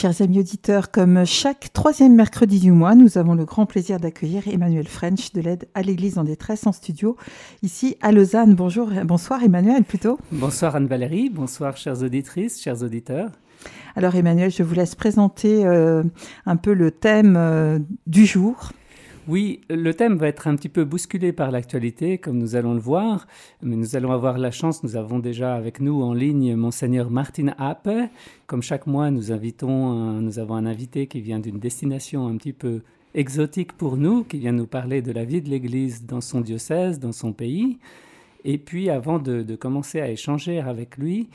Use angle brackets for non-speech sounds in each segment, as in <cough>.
Chers amis auditeurs, comme chaque troisième mercredi du mois, nous avons le grand plaisir d'accueillir Emmanuel French de l'aide à l'Église en détresse en studio, ici à Lausanne. Bonjour, bonsoir Emmanuel plutôt. Bonsoir Anne-Valérie, bonsoir chères auditrices, chers auditeurs. Alors Emmanuel, je vous laisse présenter euh, un peu le thème euh, du jour. Oui, le thème va être un petit peu bousculé par l'actualité, comme nous allons le voir, mais nous allons avoir la chance, nous avons déjà avec nous en ligne Monseigneur Martin Appe. Comme chaque mois, nous invitons, nous avons un invité qui vient d'une destination un petit peu exotique pour nous, qui vient nous parler de la vie de l'Église dans son diocèse, dans son pays. Et puis, avant de, commencer à échanger avec lui,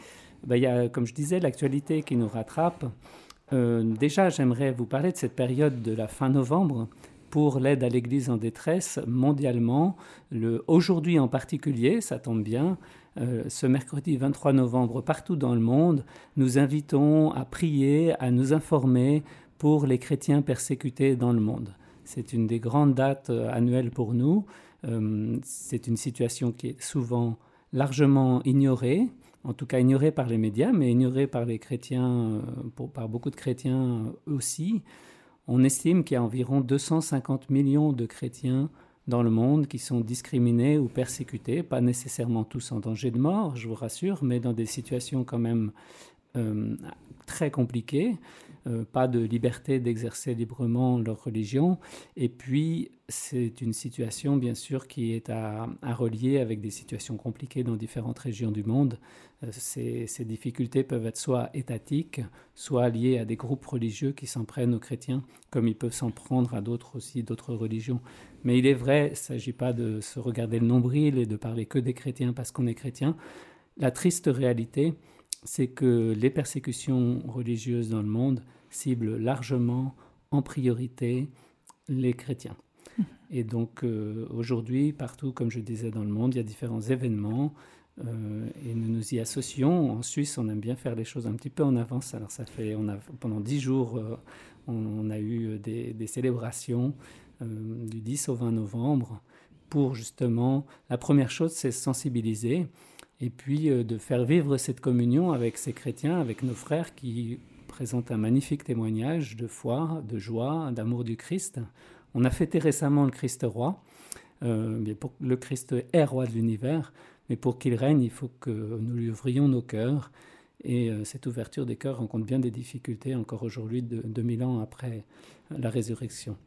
ben, il y a, comme je disais, l'actualité qui nous rattrape. Euh, déjà, j'aimerais vous parler de cette période de la fin novembre pour l'aide à l'Église en détresse mondialement. Aujourd'hui en particulier, ça tombe bien, euh, ce mercredi 23 novembre, partout dans le monde, nous invitons à prier, à nous informer pour les chrétiens persécutés dans le monde. C'est une des grandes dates euh, annuelles pour nous. Euh, c'est une situation qui est souvent largement ignorée, en tout cas ignorée par les médias, mais ignorée par les chrétiens, par beaucoup de chrétiens aussi. On estime qu'il y a environ 250 millions de chrétiens dans le monde qui sont discriminés ou persécutés, pas nécessairement tous en danger de mort, je vous rassure, mais dans des situations quand même euh, très compliquées. Euh, pas de liberté d'exercer librement leur religion. Et puis, c'est une situation, bien sûr, qui est à, relier avec des situations compliquées dans différentes régions du monde. Euh, ces, ces, difficultés peuvent être soit étatiques, soit liées à des groupes religieux qui s'en prennent aux chrétiens, comme ils peuvent s'en prendre à d'autres aussi, d'autres religions. Mais il est vrai, il ne s'agit pas de se regarder le nombril et de parler que des chrétiens parce qu'on est chrétien. La triste réalité, c'est que les persécutions religieuses dans le monde ciblent largement, en priorité, les chrétiens. <laughs> Et donc euh, aujourd'hui, partout, comme je disais dans le monde, il y a différents événements euh, et nous nous y associons. En Suisse, on aime bien faire les choses un petit peu en avance. Alors ça fait, on a, pendant dix jours, euh, on, a eu des, des célébrations du 10 au 20 novembre pour justement, la première chose, c'est sensibiliser et puis euh, de faire vivre cette communion avec ces chrétiens, avec nos frères qui présentent un magnifique témoignage de foi, de joie, d'amour du Christ. On a fêté récemment le Christ roi. Euh, pour, le Christ est roi de l'univers, mais pour qu'il règne, il faut que nous lui ouvrions nos cœurs. Et euh, cette ouverture des cœurs rencontre bien des difficultés encore aujourd'hui, 2000 ans après la résurrection.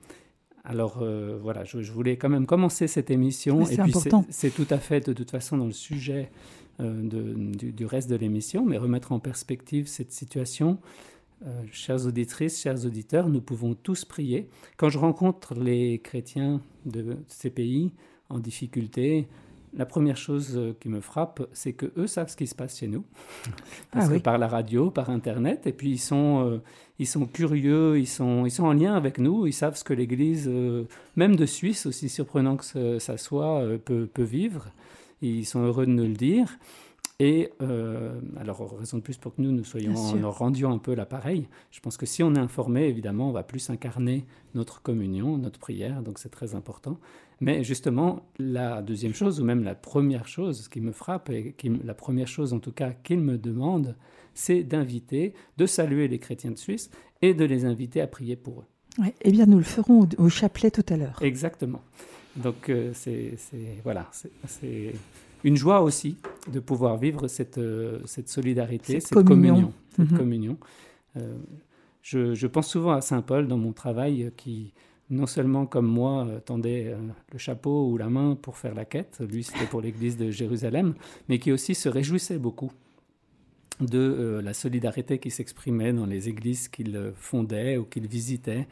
Alors voilà, je, voulais quand même commencer cette émission. et puis c'est tout à fait de toute façon dans le sujet euh, de, du, reste de l'émission, mais remettre en perspective cette situation. Euh, chères auditrices, chers auditeurs, nous pouvons tous prier. Quand je rencontre les chrétiens de ces pays en difficulté, la première chose euh, qui me frappe, c'est que eux savent ce qui se passe chez nous, <laughs> parce ah que par la radio, par Internet, et puis ils sont, ils sont curieux, ils sont, ils sont en lien avec nous, ils savent ce que l'Église, même de Suisse, aussi surprenant que ça soit, peut, peut vivre. Ils sont heureux de nous le dire. Et euh, alors, raison de plus pour que nous, nous soyons, leur rendions un peu l'appareil. Je pense que si on est informé, évidemment, on va plus incarner notre communion, notre prière, donc c'est très important. Mais justement, la deuxième chose, ou même la première chose qui me frappe, et qui, la première chose en tout cas qu'il me demande, c'est d'inviter, de saluer les chrétiens de Suisse et de les inviter à prier pour eux. eh bien, nous le ferons au chapelet tout à l'heure. Exactement. Donc euh, c'est voilà, c'est une joie aussi de pouvoir vivre cette, euh, cette solidarité, cette, communion. cette mhm. communion. Euh, je, je, pense souvent à Saint Paul dans mon travail qui, non seulement comme moi, tendait le chapeau ou la main pour faire la quête, lui c'était pour l'église de Jérusalem, mais qui aussi se réjouissait beaucoup de la solidarité qui s'exprimait dans les églises qu'il fondait ou qu'il visitait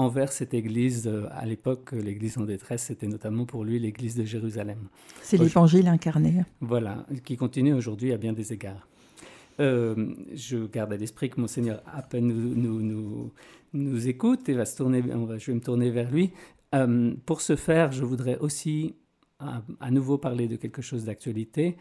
envers cette église. Euh, à l'époque, l'église en détresse, c'était notamment pour lui l'église de Jérusalem. C'est l'évangile incarné. Voilà, qui continue aujourd'hui à bien des égards. Euh, je garde à l'esprit que Monseigneur peine nous, nous, nous, écoute et va se tourner, je vais me tourner vers lui. Euh, pour ce faire, je voudrais aussi à, nouveau parler de quelque chose d'actualité.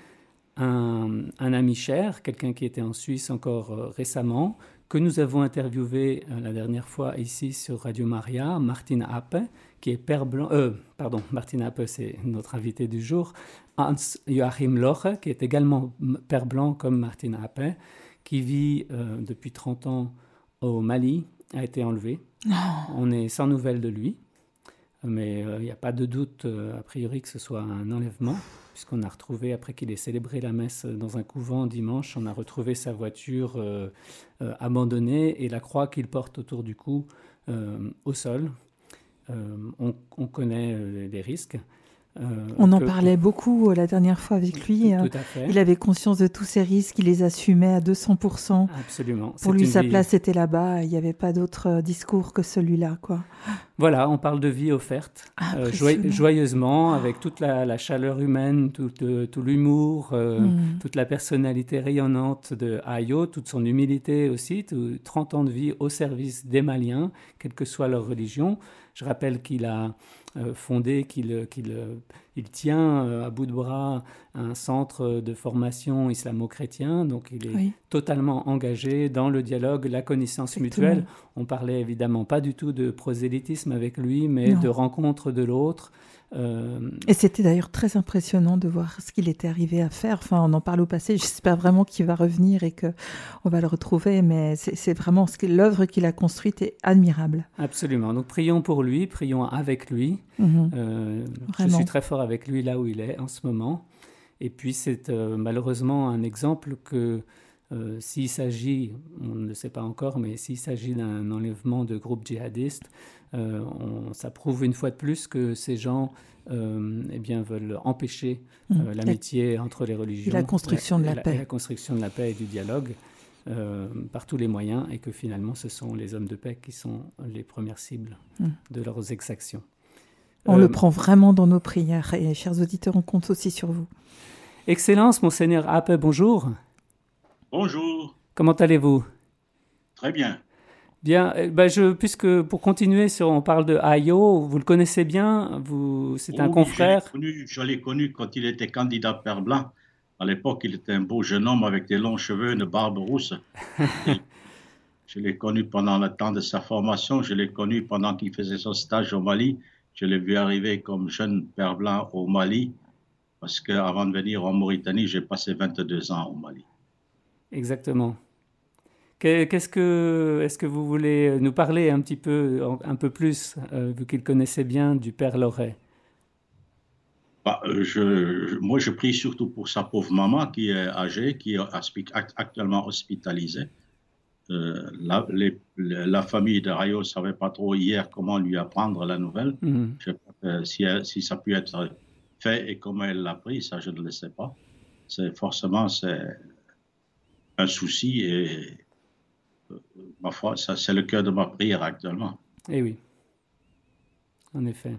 Un, ami cher, quelqu'un qui était en Suisse encore récemment, que nous avons interviewé euh, la dernière fois ici sur Radio Maria, Martin Appe, qui est père blanc, euh, pardon, Martin Appe, c'est notre invité du jour, Hans Joachim Loche, qui est également père blanc comme Martin Appe, qui vit euh, depuis 30 ans au Mali a été enlevé. On est sans nouvelles de lui, mais il n'y a pas de doute a priori que ce soit un enlèvement puisqu'on a retrouvé, après qu'il ait célébré la messe dans un couvent dimanche, on a retrouvé sa voiture euh, euh, abandonnée et la croix qu'il porte autour du cou euh, au sol. On, on, connaît les risques. Euh, on en parlait beaucoup euh, la dernière fois avec lui. Hein. Il avait conscience de tous ces risques, il les assumait à 200%. Absolument. Pour lui, sa place était là-bas. Il n'y avait pas d'autre euh, discours que celui-là, quoi. Voilà, on parle de vie offerte, joyeusement, avec toute la, chaleur humaine, tout, tout l'humour, hmm. toute la personnalité rayonnante de Ayo, toute son humilité aussi, 30 ans de vie au service des Maliens, quelle que soit leur religion. Je rappelle qu'il a euh, fondé, qu'il euh, euh, il tient à bout de bras un centre de formation islamo-chrétien, donc il est totalement engagé dans le dialogue, la connaissance mutuelle. On parlait évidemment pas du tout de prosélytisme avec lui, mais de rencontre de l'autre, euh, Et c'était d'ailleurs très impressionnant de voir ce qu'il était arrivé à faire. Enfin, on en parle au passé. J'espère vraiment qu'il va revenir et que on va le retrouver. Mais c'est vraiment ce l'œuvre qu'il a construite est admirable. Absolument. Donc prions pour lui, prions avec lui. Mhm. Euh, je suis très fort avec lui là où il est en ce moment. Et puis c'est euh, malheureusement un exemple que s'il s'agit, on ne le sait pas encore, mais s'il s'agit d'un enlèvement de groupes djihadistes, euh, ça prouve une fois de plus que ces gens euh, eh bien, veulent empêcher euh, mmh. l'amitié entre les religions. Et la construction de la, paix. la construction de la paix et du dialogue. par tous les moyens et que finalement ce sont les hommes de paix qui sont les premières cibles mmh. de leurs exactions. On le prend vraiment dans nos prières et chers auditeurs, on compte aussi sur vous. Excellence, monseigneur Ape, bonjour. Bonjour. Comment allez-vous? Très bien. Bien, eh ben je, puisque pour continuer, sur, on parle de Ayo, vous le connaissez bien, vous, c'est un confrère? Je l'ai connu, quand il était candidat Père Blanc. À l'époque, il était un beau jeune homme avec des longs cheveux, une barbe rousse. <laughs> je l'ai connu pendant le temps de sa formation, je l'ai connu pendant qu'il faisait son stage au Mali. Je l'ai vu arriver comme jeune Père Blanc au Mali, parce qu'avant de venir en Mauritanie, j'ai passé 22 ans au Mali. Exactement. Qu'est-ce que, est-ce que vous voulez nous parler un petit peu, un peu plus, euh, vu qu'il connaissait bien du Père Loret bah, euh, je, moi, je prie surtout pour sa pauvre maman qui est âgée, qui est actuellement hospitalisée. Euh, la, la, famille de Rayo ne savait pas trop hier comment lui apprendre la nouvelle. Mhm. si, si, ça peut être fait et comment elle l'a pris, ça, je ne le sais pas. C'est forcément c'est un souci et ma foi, ça, c'est le cœur de ma prière actuellement. Eh oui, en effet.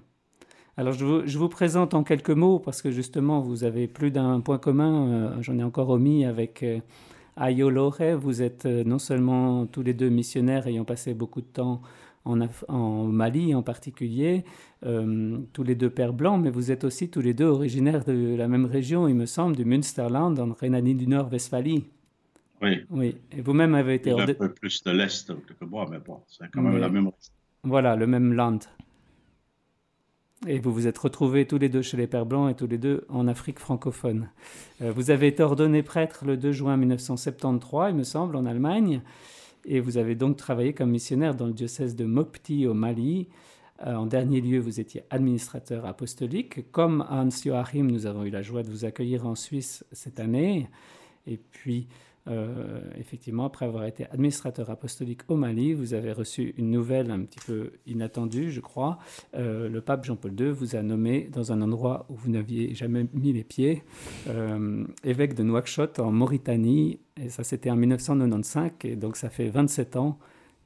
Alors, je vous, présente en quelques mots, parce que justement, vous avez plus d'un point commun, euh, j'en ai encore omis, avec euh, Ayo Lore. Vous êtes euh, non seulement tous les deux missionnaires ayant passé beaucoup de temps en, en Mali en particulier, tous les deux pères blancs, mais vous êtes aussi tous les deux originaires de la même région, il me semble, du Münsterland, en Rhénanie du Nord-Westphalie. Oui. Oui. Et vous-même avez été. Un peu plus de l'Est que moi, mais bon, c'est quand même la même. Voilà, le même land. Et vous vous êtes retrouvés tous les deux chez les Pères Blancs et tous les deux en Afrique francophone. Euh, vous avez été ordonné prêtre le 2 juin 1973, il me semble, en Allemagne. Et vous avez donc travaillé comme missionnaire dans le diocèse de Mopti au Mali. Euh, en dernier lieu, vous étiez administrateur apostolique. Comme Hans Joachim, nous avons eu la joie de vous accueillir en Suisse cette année. Et puis, euh, effectivement, après avoir été administrateur apostolique au Mali, vous avez reçu une nouvelle un petit peu inattendue, je crois. Euh, le pape Jean-Paul II vous a nommé dans un endroit où vous n'aviez jamais mis les pieds, euh, évêque de Nouakchott en Mauritanie. Et ça, c'était en 1995. Et donc, ça fait 27 ans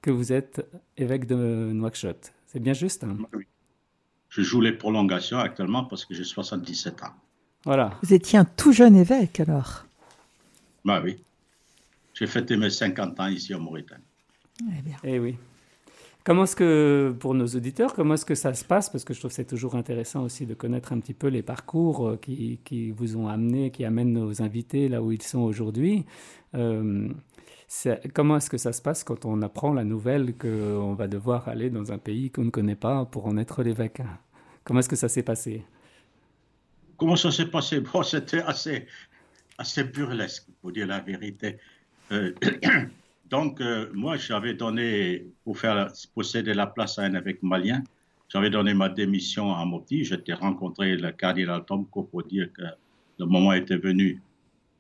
que vous êtes évêque de Nouakchott. C'est bien juste hein? Oui. Je joue les prolongations actuellement parce que j'ai 77 ans. Voilà. Vous étiez un tout jeune évêque alors? Bah oui. J'ai fêté mes 50 ans ici en Mauritanie. Eh bien. Eh oui. Comment est-ce que, pour nos auditeurs, comment est-ce que ça se passe? Parce que je trouve que c'est toujours intéressant aussi de connaître un petit peu les parcours euh, qui, qui vous ont amené, qui amènent nos invités là où ils sont aujourd'hui. Euh, comment est-ce que ça se passe quand on apprend la nouvelle qu'on va devoir aller dans un pays qu'on ne connaît pas pour en être l'évêque? Comment est-ce que ça s'est passé? Comment ça s'est passé? Bon, c'était assez, assez burlesque, pour dire la vérité. Euh, <coughs> donc, euh, moi, j'avais donné, pour faire posséder la place à un évêque malien, j'avais donné ma démission à Mopti. J'étais rencontré le cardinal Tomko pour dire que le moment était venu,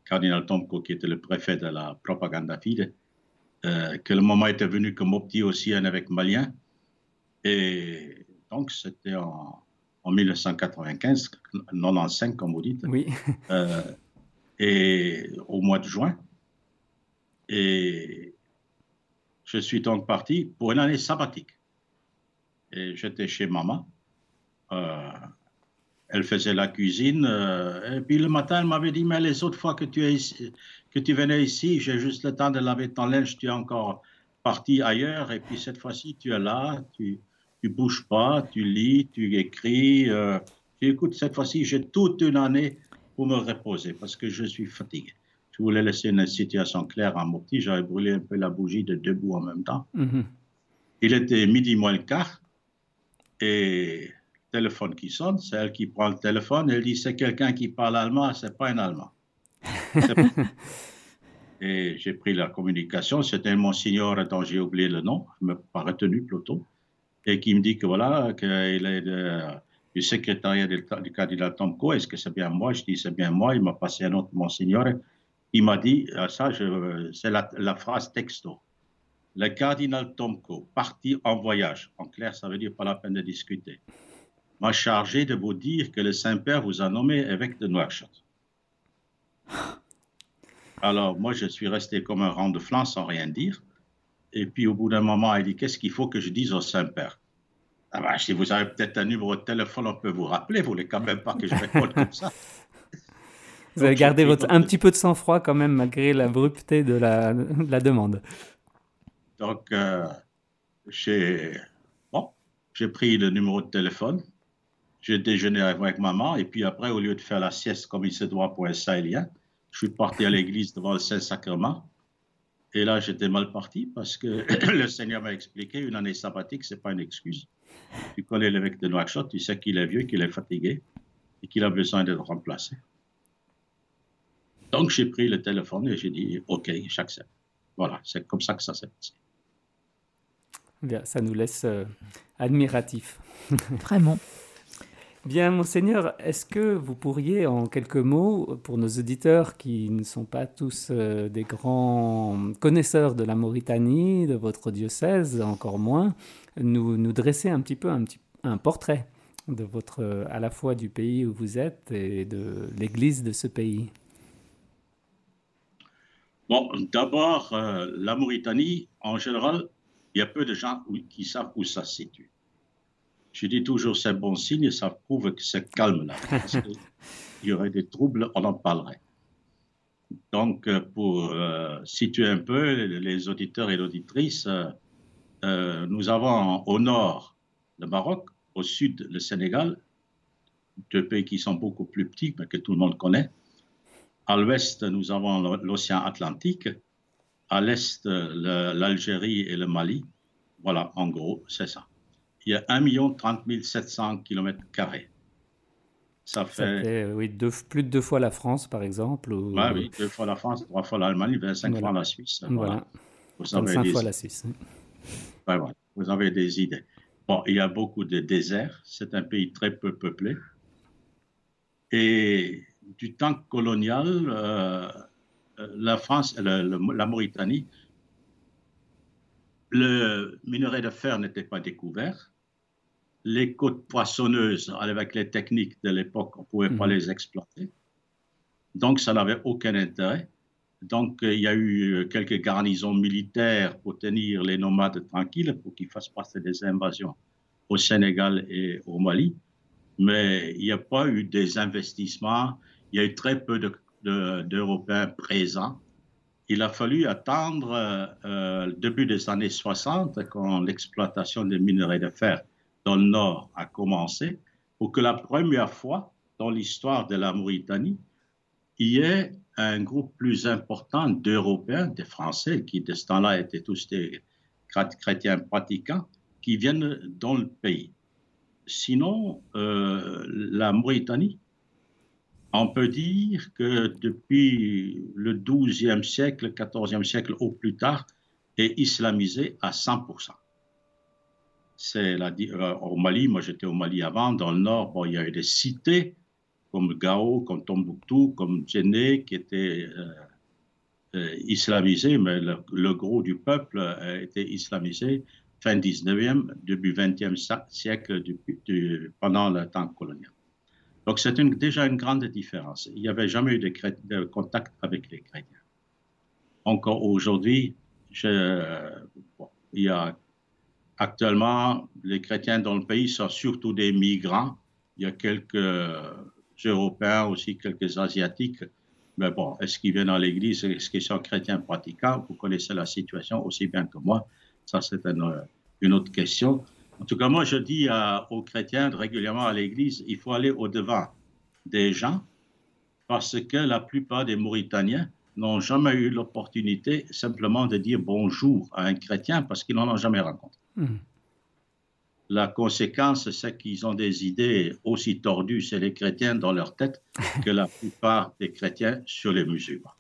cardinal Tomko, qui était le préfet de la propaganda fide, euh, que le moment était venu que Mopti aussi un évêque malien. Et donc, c'était en, en 1995, 95, comme vous dites. Oui. Euh, et au mois de juin. Et je suis donc parti pour une année sabbatique. Et j'étais chez maman. Euh, elle faisait la cuisine. Euh, et puis le matin, elle m'avait dit, mais les autres fois que tu, es que tu venais ici, j'ai juste le temps de laver ton linge, tu es encore parti ailleurs. Et puis cette fois-ci, tu es là, tu ne bouges pas, tu lis, tu écris. Euh, écoute, cette fois-ci, j'ai toute une année pour me reposer parce que je suis fatigué. Je voulais laisser une situation claire à mon petit. J'avais brûlé un peu la bougie de debout en même temps. Mhm. Il était midi moins le quart et téléphone qui sonne, c'est elle qui prend le téléphone. Elle dit c'est quelqu'un qui parle allemand, c'est pas un allemand. <laughs> et j'ai pris la communication. C'était monsignor dont j'ai oublié le nom, je ne pas retenu plutôt, et qui me dit que voilà, qu'il est du secrétariat du, du candidat Tomko. Est-ce que c'est bien moi? Je dis c'est bien moi. Il m'a passé un autre monsignor. Il m'a dit, ah, ça, c'est la, phrase texto. Le cardinal Tomko, parti en voyage, en clair, ça veut dire pas la peine de discuter, m'a chargé de vous dire que le Saint-Père vous a nommé évêque de Nouakchott. Alors, moi, je suis resté comme un rang de flanc sans rien dire. Et puis, au bout d'un moment, il dit Qu'est-ce qu'il faut que je dise au Saint-Père? Ah ben, Si vous avez peut-être un numéro de téléphone, on peut vous rappeler. Vous ne voulez quand même pas que je réponde comme ça. <laughs> Vous avez gardé votre, un petit peu de sang-froid quand même malgré la volupté de la, la demande. Donc, euh, j'ai bon, pris le numéro de téléphone, j'ai déjeuné avec maman, et puis après, au lieu de faire la sieste comme il se doit pour un Sahélien, je suis parti à l'église devant le Saint-Sacrement. Et là, j'étais mal parti parce que <clears throat> le Seigneur m'a expliqué une année sabbatique, ce n'est pas une excuse. Tu connais l'évêque de Nouakchott, tu sais qu'il est vieux, qu'il est fatigué et qu'il a besoin d'être remplacé. Donc, j'ai pris le téléphone et j'ai dit OK, j'accepte. Voilà, c'est comme ça que ça s'est passé. Bien, ça nous laisse euh, admiratifs. <laughs> Vraiment. Bien, monseigneur, est-ce que vous pourriez, en quelques mots, pour nos auditeurs qui ne sont pas tous euh, des grands connaisseurs de la Mauritanie, de votre diocèse, encore moins, nous, nous dresser un petit peu un, petit, un portrait de votre, à la fois du pays où vous êtes et de l'Église de ce pays? Bon, d'abord, euh, la Mauritanie, en général, il y a peu de gens qui savent où ça se situe. Je dis toujours c'est bon signe, ça prouve que c'est calme là. <laughs> Il y aurait des troubles, on en parlerait. Donc, euh, pour euh, situer un peu les auditeurs et l'auditrice, nous avons au nord le Maroc, au sud le Sénégal, deux pays qui sont beaucoup plus petits, mais que tout le monde connaît. À l'ouest, nous avons l'océan Atlantique. À l'est, l'Algérie et le Mali. Voilà, en gros, c'est ça. Il y a 1 30 700 km. Ça fait, ça fait oui, deux, plus de deux fois la France, par exemple. Ou... oui, deux fois la France, trois fois l'Allemagne, 25 fois la Suisse. Voilà. Vous avez des... fois la Suisse. voilà. Vous avez des idées. Bon, il y a beaucoup de déserts. C'est un pays très peu peuplé. Et du temps colonial, euh, la France, la, la, Mauritanie, le minerai de fer n'était pas découvert. Les côtes poissonneuses, avec les techniques de l'époque, on ne pouvait pas mhm. les exploiter. Donc, ça n'avait aucun intérêt. Donc, il y a eu quelques garnisons militaires pour tenir les nomades tranquilles, pour qu'ils fassent passer des invasions au Sénégal et au Mali. Mais il n'y a pas eu des investissements il y a eu très peu d'Européens présents. Il a fallu attendre euh, le début des années 60, quand l'exploitation des minerais de fer dans le nord a commencé, pour que la première fois dans l'histoire de la Mauritanie, il y ait un groupe plus important d'Européens, des Français, qui de ce temps-là étaient tous des chrétiens pratiquants, qui viennent dans le pays. Sinon, euh, la Mauritanie on peut dire que depuis le XIIe siècle, XIVe siècle au plus tard, est islamisé à 100%. C'est la, euh, au Mali, moi j'étais au Mali avant, dans le nord, bon, il y avait des cités comme Gao, comme Tombouctou, comme Djenné, qui étaient euh, euh, islamisées, mais le, gros du peuple été islamisé fin 19e, début 20e siècle, pendant le temps colonial. Donc c'est déjà une grande différence. Il n'y avait jamais eu de, contact avec les chrétiens. Encore aujourd'hui, il y a actuellement, les chrétiens dans le pays sont surtout des migrants. Il y a quelques Européens aussi, quelques Asiatiques. Mais bon, est-ce qu'ils viennent à l'église? Est-ce qu'ils sont chrétiens pratiquants? Vous connaissez la situation aussi bien que moi. Ça, c'est une, autre question. En tout cas, moi, je dis aux chrétiens régulièrement à l'église, il faut aller au-devant des gens parce que la plupart des Mauritaniens n'ont jamais eu l'opportunité simplement de dire bonjour à un chrétien parce qu'ils n'en ont jamais rencontré. Hmm. La conséquence, c'est qu'ils ont des idées aussi tordues chez les chrétiens dans leur tête <laughs> que la plupart des chrétiens sur les musulmans.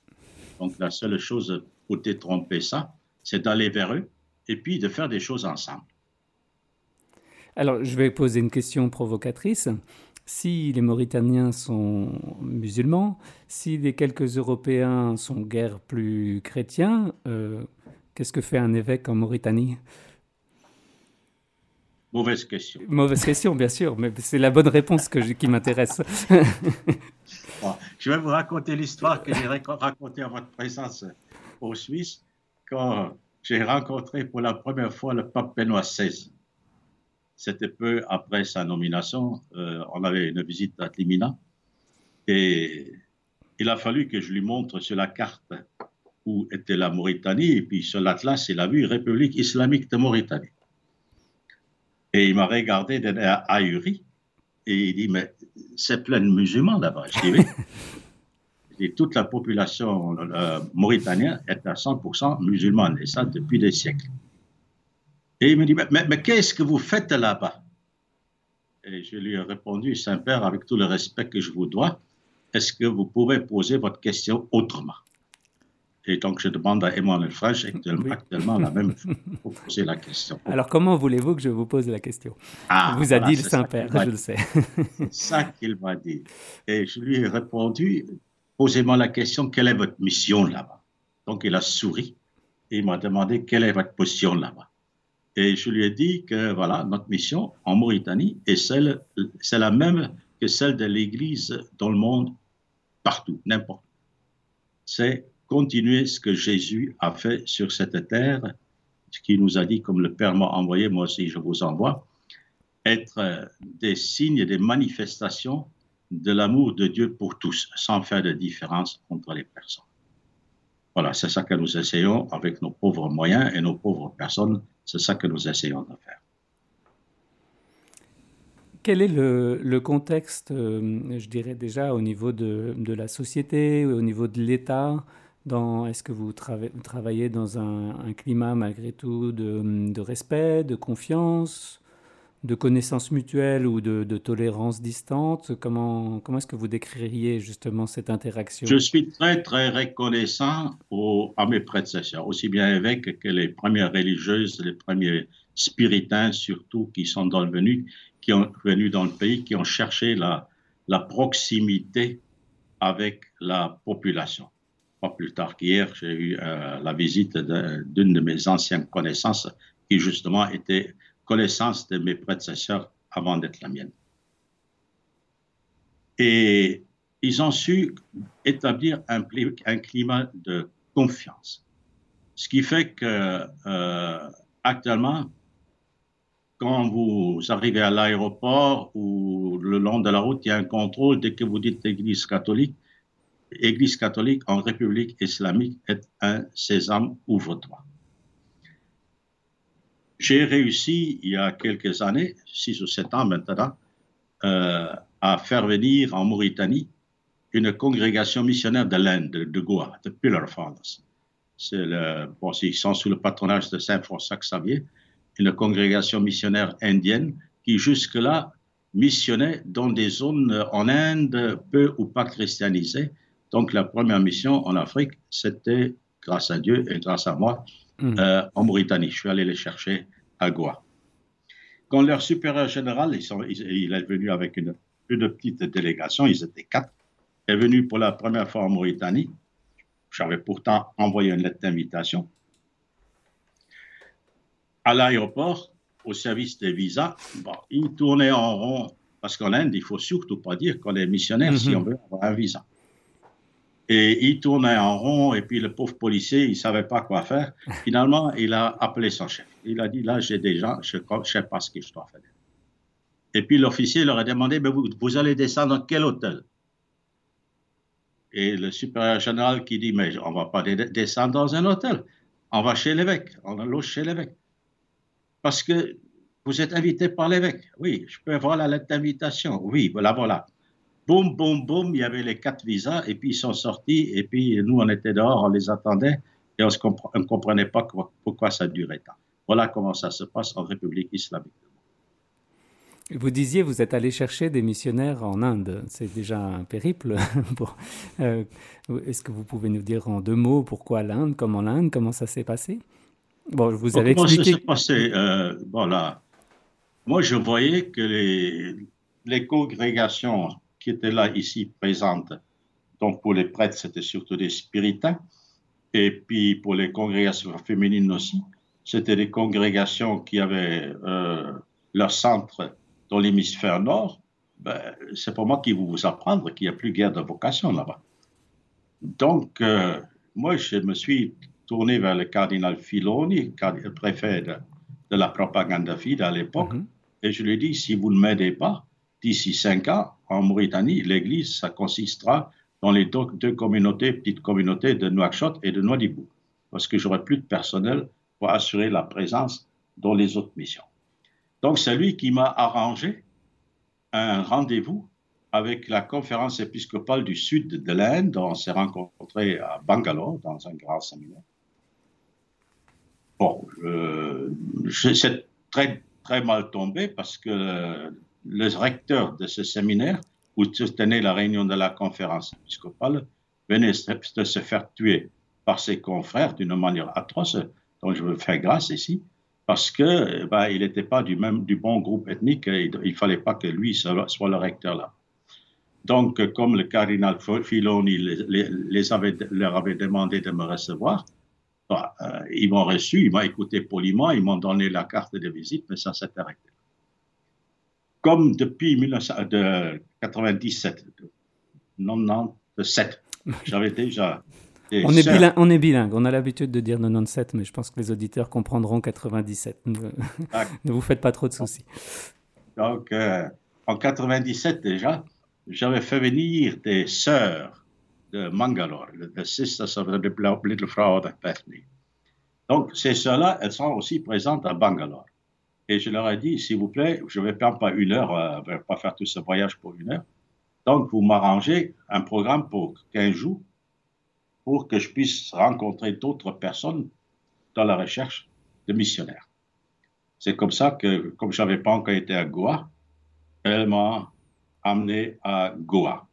Donc la seule chose pour détromper ça, c'est d'aller vers eux et puis de faire des choses ensemble. Alors, je vais poser une question provocatrice. Si les Mauritaniens sont musulmans, si les quelques Européens sont guère plus chrétiens, euh, qu'est-ce que fait un évêque en Mauritanie? Mauvaise question. Mauvaise question, bien sûr, mais c'est la bonne réponse que qui m'intéresse. <laughs> je vais vous raconter l'histoire que j'ai racontée à votre présence au Suisse quand j'ai rencontré pour la première fois le pape Benoît XVI. C'était peu après sa nomination. Euh, on avait une visite à Tlimina et il a fallu que je lui montre sur la carte où était la Mauritanie et puis sur l'Atlas, il a vu République islamique de Mauritanie. Et il m'a regardé d'un air ahuri. Et il dit, mais c'est plein de musulmans là-bas. Je dis, oui. <laughs> toute la population euh, mauritanienne est à 100% musulmane, et ça depuis des siècles. Et il me dit, mais, mais qu'est-ce que vous faites là-bas? Et je lui ai répondu, Saint-Père, avec tout le respect que je vous dois, est-ce que vous pouvez poser votre question autrement? Et donc, je demande à Emmanuel Fraîche actuellement, la même <laughs> pour poser la question. Alors, comment voulez-vous que je vous pose la question? Ah, Vous a dit le Saint-Père, je le sais. C'est ça qu'il m'a dit. Et je lui ai répondu, posez-moi la question, quelle est votre mission là-bas? Donc, il a souri et il m'a demandé, quelle est votre position là-bas? Et je lui ai dit que, voilà, notre mission en Mauritanie est celle, c'est la même que celle de l'Église dans le monde, partout, n'importe où. C'est continuer ce que Jésus a fait sur cette terre, ce qu'il nous a dit, comme le Père m'a envoyé, moi aussi je vous envoie, être euh, des signes, des manifestations de l'amour de Dieu pour tous, sans faire de différence entre les personnes. Voilà, c'est ça que nous essayons avec nos pauvres moyens et nos pauvres personnes, c'est ça que nous essayons de faire. Quel est le, contexte, euh, je dirais déjà, au niveau de, de la société, au niveau de l'État est-ce que vous, travaillez dans un, climat malgré tout de, respect, de confiance, de connaissance mutuelle ou de, tolérance distante Comment, comment est-ce que vous décririez justement cette interaction? Je suis très très reconnaissant à mes prédécesseurs, aussi bien évêques que les premières religieuses, les premiers spiritains surtout qui sont dans le venu, qui dans le pays, qui ont cherché la, proximité avec la population. Plus tard qu'hier, j'ai eu euh, la visite d'une de, mes anciennes connaissances qui justement était connaissance de mes prédécesseurs avant d'être la mienne. Et ils ont su établir un, climat de confiance. Ce qui fait que euh, actuellement, quand vous arrivez à l'aéroport ou le long de la route, il y a un contrôle dès que vous dites Église catholique Église catholique en République islamique est un sésame ouvre-toi. J'ai réussi il y a quelques années, six ou sept ans maintenant, euh, à faire venir en Mauritanie une congrégation missionnaire de l'Inde, de Goa, de Pillar Fathers. Ils sont sous le patronage de Saint François Xavier, une congrégation missionnaire indienne qui jusque-là missionnait dans des zones en Inde peu ou pas christianisées donc la première mission en Afrique, c'était, grâce à Dieu et grâce à moi, hmm. en Mauritanie. Je suis allé les chercher à Goa. Quand leur supérieur général, il est venu avec une, une petite délégation, ils étaient quatre, est venu pour la première fois en Mauritanie. J'avais pourtant envoyé une lettre d'invitation. À l'aéroport, au service des visas, bon, il tournait en rond, parce qu'en Inde, il faut surtout pas dire qu'on est missionnaire si mhm. on veut avoir un visa. Et il tournait en rond, et puis le pauvre policier, il savait pas quoi faire. <laughs> Finalement, il a appelé son chef. Il a dit, là, j'ai des gens, je ne sais pas ce que je dois faire. Et puis l'officier leur a demandé, mais vous, vous allez descendre dans quel hôtel? Et le supérieur général qui dit, mais on ne va pas descendre dans un hôtel, on va chez l'évêque, on loge chez l'évêque. Parce que vous êtes invité par l'évêque. Oui, je peux avoir la lettre d'invitation. Oui, voilà, voilà. Boum, boum, boum, il y avait les quatre visas, et puis ils sont sortis, et puis nous, on était dehors, on les attendait, et on ne comprenait pas pourquoi ça durait tant. Voilà comment ça se passe en République islamique. Vous disiez, vous êtes allé chercher des missionnaires en Inde. C'est déjà un périple. <laughs> Euh, est-ce que vous pouvez nous dire en deux mots pourquoi l'Inde, comment l'Inde, comment ça s'est passé? Bon, vous avez comment expliqué. Comment ça s'est passé? Euh, Voilà. Moi, je voyais que les, les congrégations qui étaient là ici présentes, donc pour les prêtres, c'était surtout des spiritains, et puis pour les congrégations féminines aussi, c'était des congrégations qui avaient euh, leur centre dans l'hémisphère nord, ben, c'est pour moi qui vous, vous apprendre qu'il n'y a plus guère de vocation là-bas. Donc, euh, moi, je me suis tourné vers le cardinal Filoni, préfet de, la propagande fide à l'époque, mhm. et je lui ai dit, si vous ne m'aidez pas, d'ici cinq ans, en Mauritanie, l'Église, ça consistera dans les deux, communautés, petites communautés de Nouakchott et de Nouadhibou, parce que j'aurai plus de personnel pour assurer la présence dans les autres missions. Donc, c'est lui qui m'a arrangé un rendez-vous avec la conférence épiscopale du sud de l'Inde. On s'est rencontrés à Bangalore dans un grand séminaire. Bon, c'est très, très mal tombé parce que le recteur de ce séminaire, où se tenait la réunion de la conférence épiscopale, venait de se faire tuer par ses confrères d'une manière atroce, dont je veux faire grâce ici parce que bah, il n'était pas du même du bon groupe ethnique. Et il fallait pas que lui soit le recteur là. Donc, comme le cardinal Filoni les, avait, leur avait demandé de me recevoir, bah, euh, ils m'ont reçu, ils m'ont écouté poliment, ils m'ont donné la carte de visite, mais ça s'est arrêté. Comme depuis 1997, 97, j'avais déjà on est, bilingue, on est, bilingue, on a l'habitude de dire 97, mais je pense que les auditeurs comprendront 97. <laughs> Ne, vous faites pas trop de soucis. Donc, euh, en 97 déjà, j'avais fait venir des sœurs de Mangalore, the Sisters of the Little Flower of Bethany. Donc, ces sœurs-là, elles sont aussi présentes à Bangalore. Et je leur ai dit, s'il vous plaît, je ne vais pas une heure, euh, faire tout ce voyage pour une heure. Donc, vous m'arrangez un programme pour 15 jours pour que je puisse rencontrer d'autres personnes dans la recherche de missionnaires. C'est comme ça que, comme je n'avais pas encore été à Goa, elle m'a amené à Goa.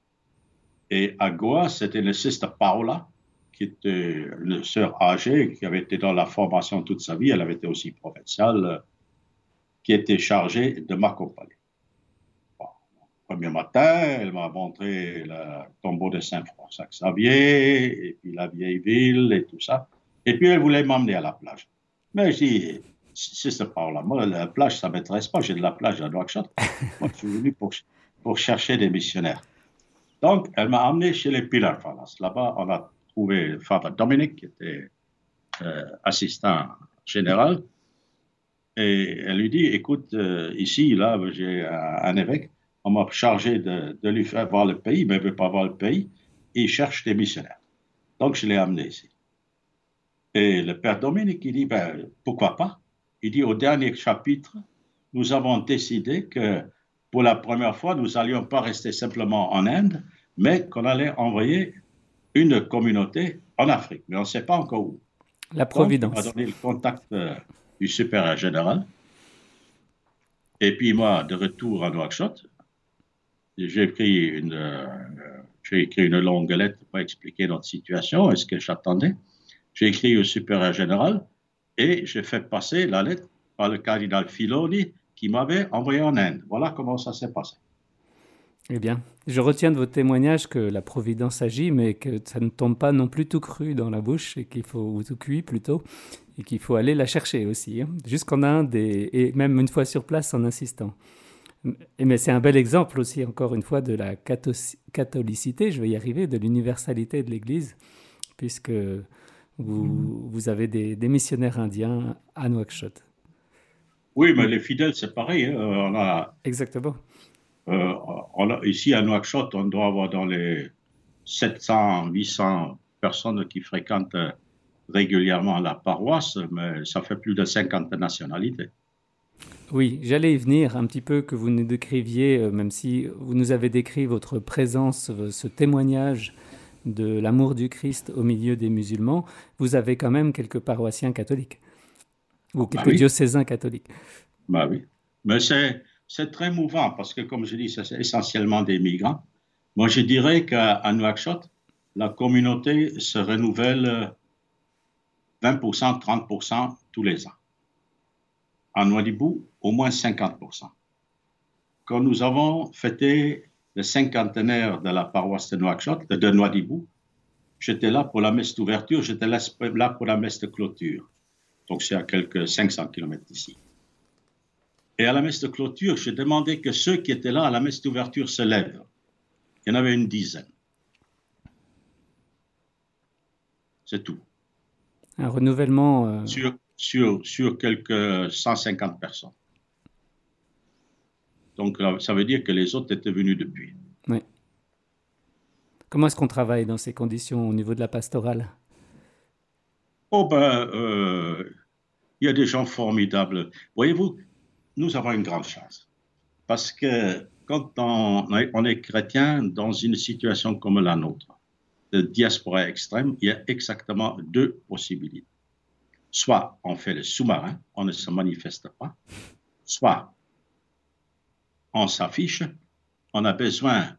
Et à Goa, c'était le sister Paula, qui était une sœur âgée, qui avait été dans la formation toute sa vie, elle avait été aussi provinciale, qui était chargée de m'accompagner premier matin, elle m'a montré le tombeau de Saint-François-Xavier, et puis la vieille ville et tout ça. Et puis elle voulait m'emmener à la plage. Mais je dis, c'est par là, moi, la plage, ça ne m'intéresse pas, j'ai de la plage à Nouakchott. <laughs> moi, je suis venu pour, pour chercher des missionnaires. Donc, elle m'a emmené chez les Pilar Falas. Là-bas, on a trouvé Father Dominique, qui était euh, assistant général. Et elle lui dit, écoute, euh, ici, là, j'ai un évêque on m'a chargé de, lui faire voir le pays, mais il ne veut pas voir le pays. il cherche des missionnaires. Donc, je l'ai amené ici. Et le père Dominique, il dit, ben, pourquoi pas? Il dit, au dernier chapitre, nous avons décidé que pour la première fois, nous n'allions pas rester simplement en Inde, mais qu'on allait envoyer une communauté en Afrique. Mais on ne sait pas encore où. La Providence. Donc, il m'a donné le contact euh, du supérieur général. Et puis moi, de retour à Nouakchott, j'ai écrit une, euh, j'ai écrit une longue lettre pour expliquer notre situation et ce que j'attendais. J'ai écrit au supérieur général Et j'ai fait passer la lettre par le cardinal Filoni qui m'avait envoyé en Inde. Voilà comment ça s'est passé. Eh bien, je retiens de votre témoignage que la Providence agit, mais que ça ne tombe pas non plus tout cru dans la bouche, et qu'il faut, ou tout cuit plutôt, et qu'il faut aller la chercher aussi, hein, jusqu'en Inde, et, et, même une fois sur place en insistant. Mais c'est un bel exemple aussi, encore une fois, de la catholicité, je vais y arriver, de l'universalité de l'Église, puisque vous, vous avez des, des, missionnaires indiens à Nouakchott. Oui, mais les fidèles, c'est pareil. Hein. On a... Exactement. Euh, on ici à Nouakchott, on doit avoir dans les 700, 800 personnes qui fréquentent régulièrement la paroisse, mais ça fait plus de 50 nationalités. Oui, j'allais y venir un petit peu que vous nous décriviez, euh, même si vous nous avez décrit votre présence, euh, ce témoignage de l'amour du Christ au milieu des musulmans, vous avez quand même quelques paroissiens catholiques ou quelques bah oui. diocésains catholiques. Bah oui, mais c'est c'est très mouvant parce que, comme je dis, c'est essentiellement des migrants. Moi, je dirais qu'à Nouakchott, la communauté se renouvelle 20%, 30% tous les ans. À Nouadhibou, au moins 50%. Quand nous avons fêté le cinquantenaire de la paroisse de Nouakchott, de Nouadhibou, j'étais là pour la messe d'ouverture, j'étais là pour la messe de clôture. Donc, c'est à quelques 500 km d'ici. Et à la messe de clôture, j'ai demandé que ceux qui étaient là à la messe d'ouverture se lèvent. Il y en avait une dizaine. C'est tout. Un renouvellement. Euh... Sur, sur, sur quelques 150 personnes. Donc, ça veut dire que les autres étaient venus depuis. Oui. Comment est-ce qu'on travaille dans ces conditions au niveau de la pastorale? Oh, ben, euh, il y a des gens formidables. Voyez-vous, nous avons une grande chance. Parce que quand on, est chrétien dans une situation comme la nôtre, de diaspora extrême, il y a exactement deux possibilités. Soit on fait le sous-marin, on ne se manifeste pas, soit on s'affiche, on a besoin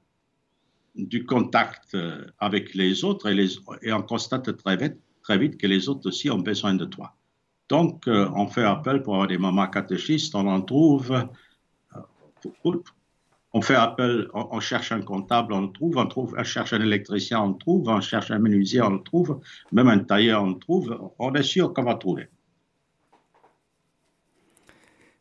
du contact avec les autres et, on constate très vite que les autres aussi ont besoin de toi. Donc, euh, on fait appel pour avoir des mamans catéchistes, on en trouve. Euh, on fait appel, on, cherche un comptable, on le trouve, on trouve, on cherche un électricien, on le trouve, on cherche un menuisier, on le trouve, même un tailleur, on le trouve. On est sûr qu'on va trouver.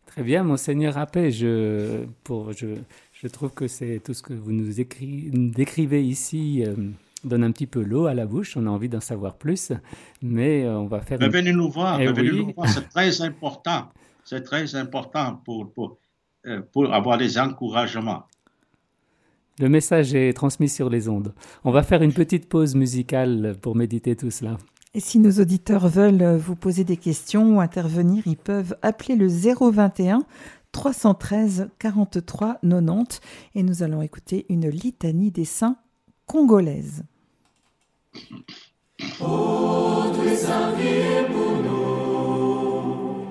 Très bien, monseigneur Appé, je, pour, je, je trouve que c'est tout ce que vous nous écri, décrivez ici. Euh, donne un petit peu l'eau à la bouche, on a envie d'en savoir plus, mais on va faire... Mais une... venez nous voir, eh venez oui. nous voir, c'est très important, c'est très important pour, pour, pour avoir des encouragements. Le message est transmis sur les ondes. On va faire une petite pause musicale pour méditer tout cela. Et si nos auditeurs veulent vous poser des questions ou intervenir, ils peuvent appeler le 021 313 43 90 et nous allons écouter une litanie des saints congolaise. Oh, tu es un pour nous.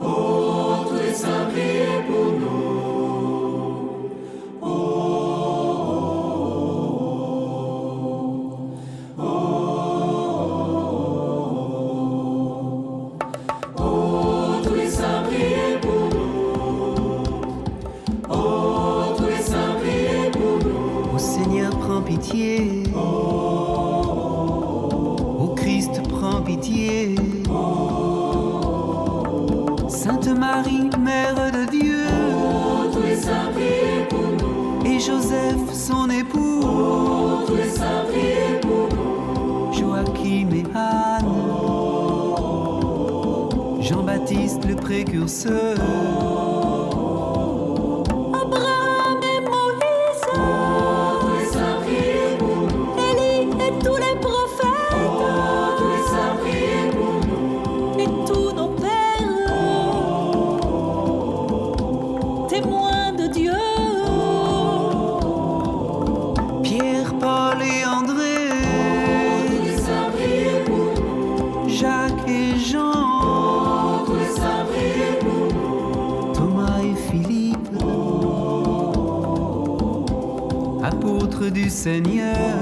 Oh, Sainte Marie, Mère de Dieu, et Joseph, son époux. Joachim et Anne, Jean-Baptiste le précurseur. Seigneur.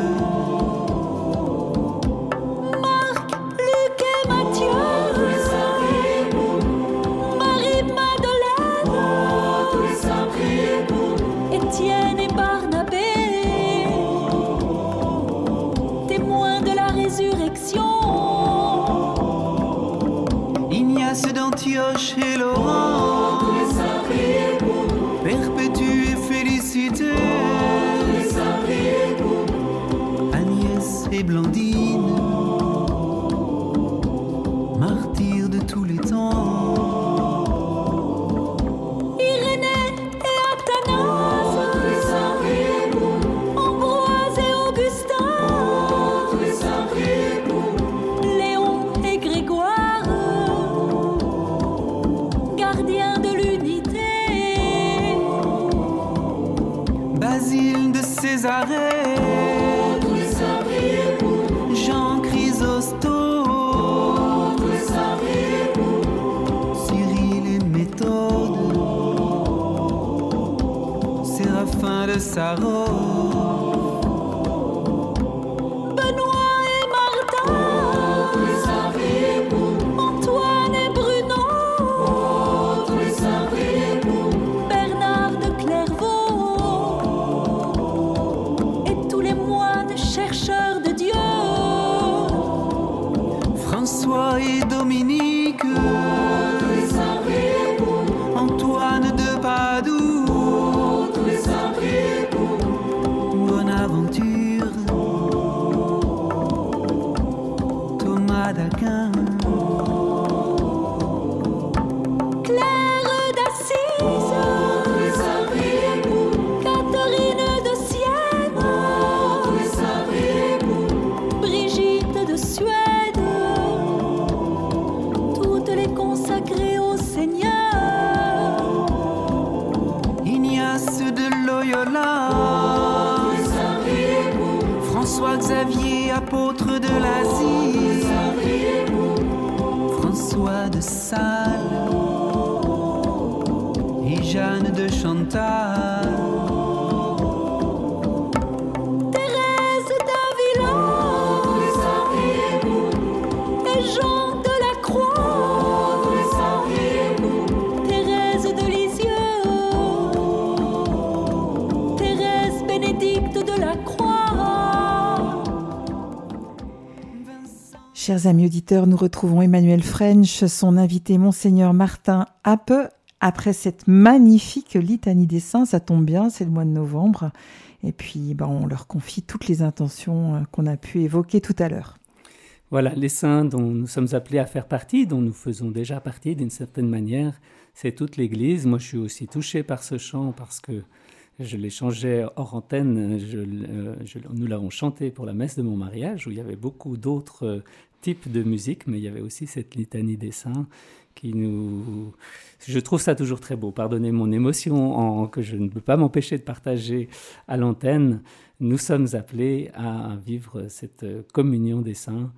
François Xavier, apôtre de l'Asie, François de Sales et Jeanne de Chantal. Chers amis auditeurs, nous retrouvons Emmanuel French, son invité Monseigneur Martin Happe. Après cette magnifique litanie des saints, ça tombe bien, c'est le mois de novembre. Et puis, ben, on leur confie toutes les intentions euh, qu'on a pu évoquer tout à l'heure. Voilà, les saints dont nous sommes appelés à faire partie, dont nous faisons déjà partie d'une certaine manière, c'est toute l'Église. Moi, je suis aussi touché par ce chant parce que je l'ai changé hors antenne. Euh, nous l'avons chanté pour la messe de mon mariage, où il y avait beaucoup d'autres types de musique, mais il y avait aussi cette litanie des saints qui nous... Je trouve ça toujours très beau. Pardonnez mon émotion que je ne peux pas m'empêcher de partager à l'antenne. Nous sommes appelés à vivre cette communion des saints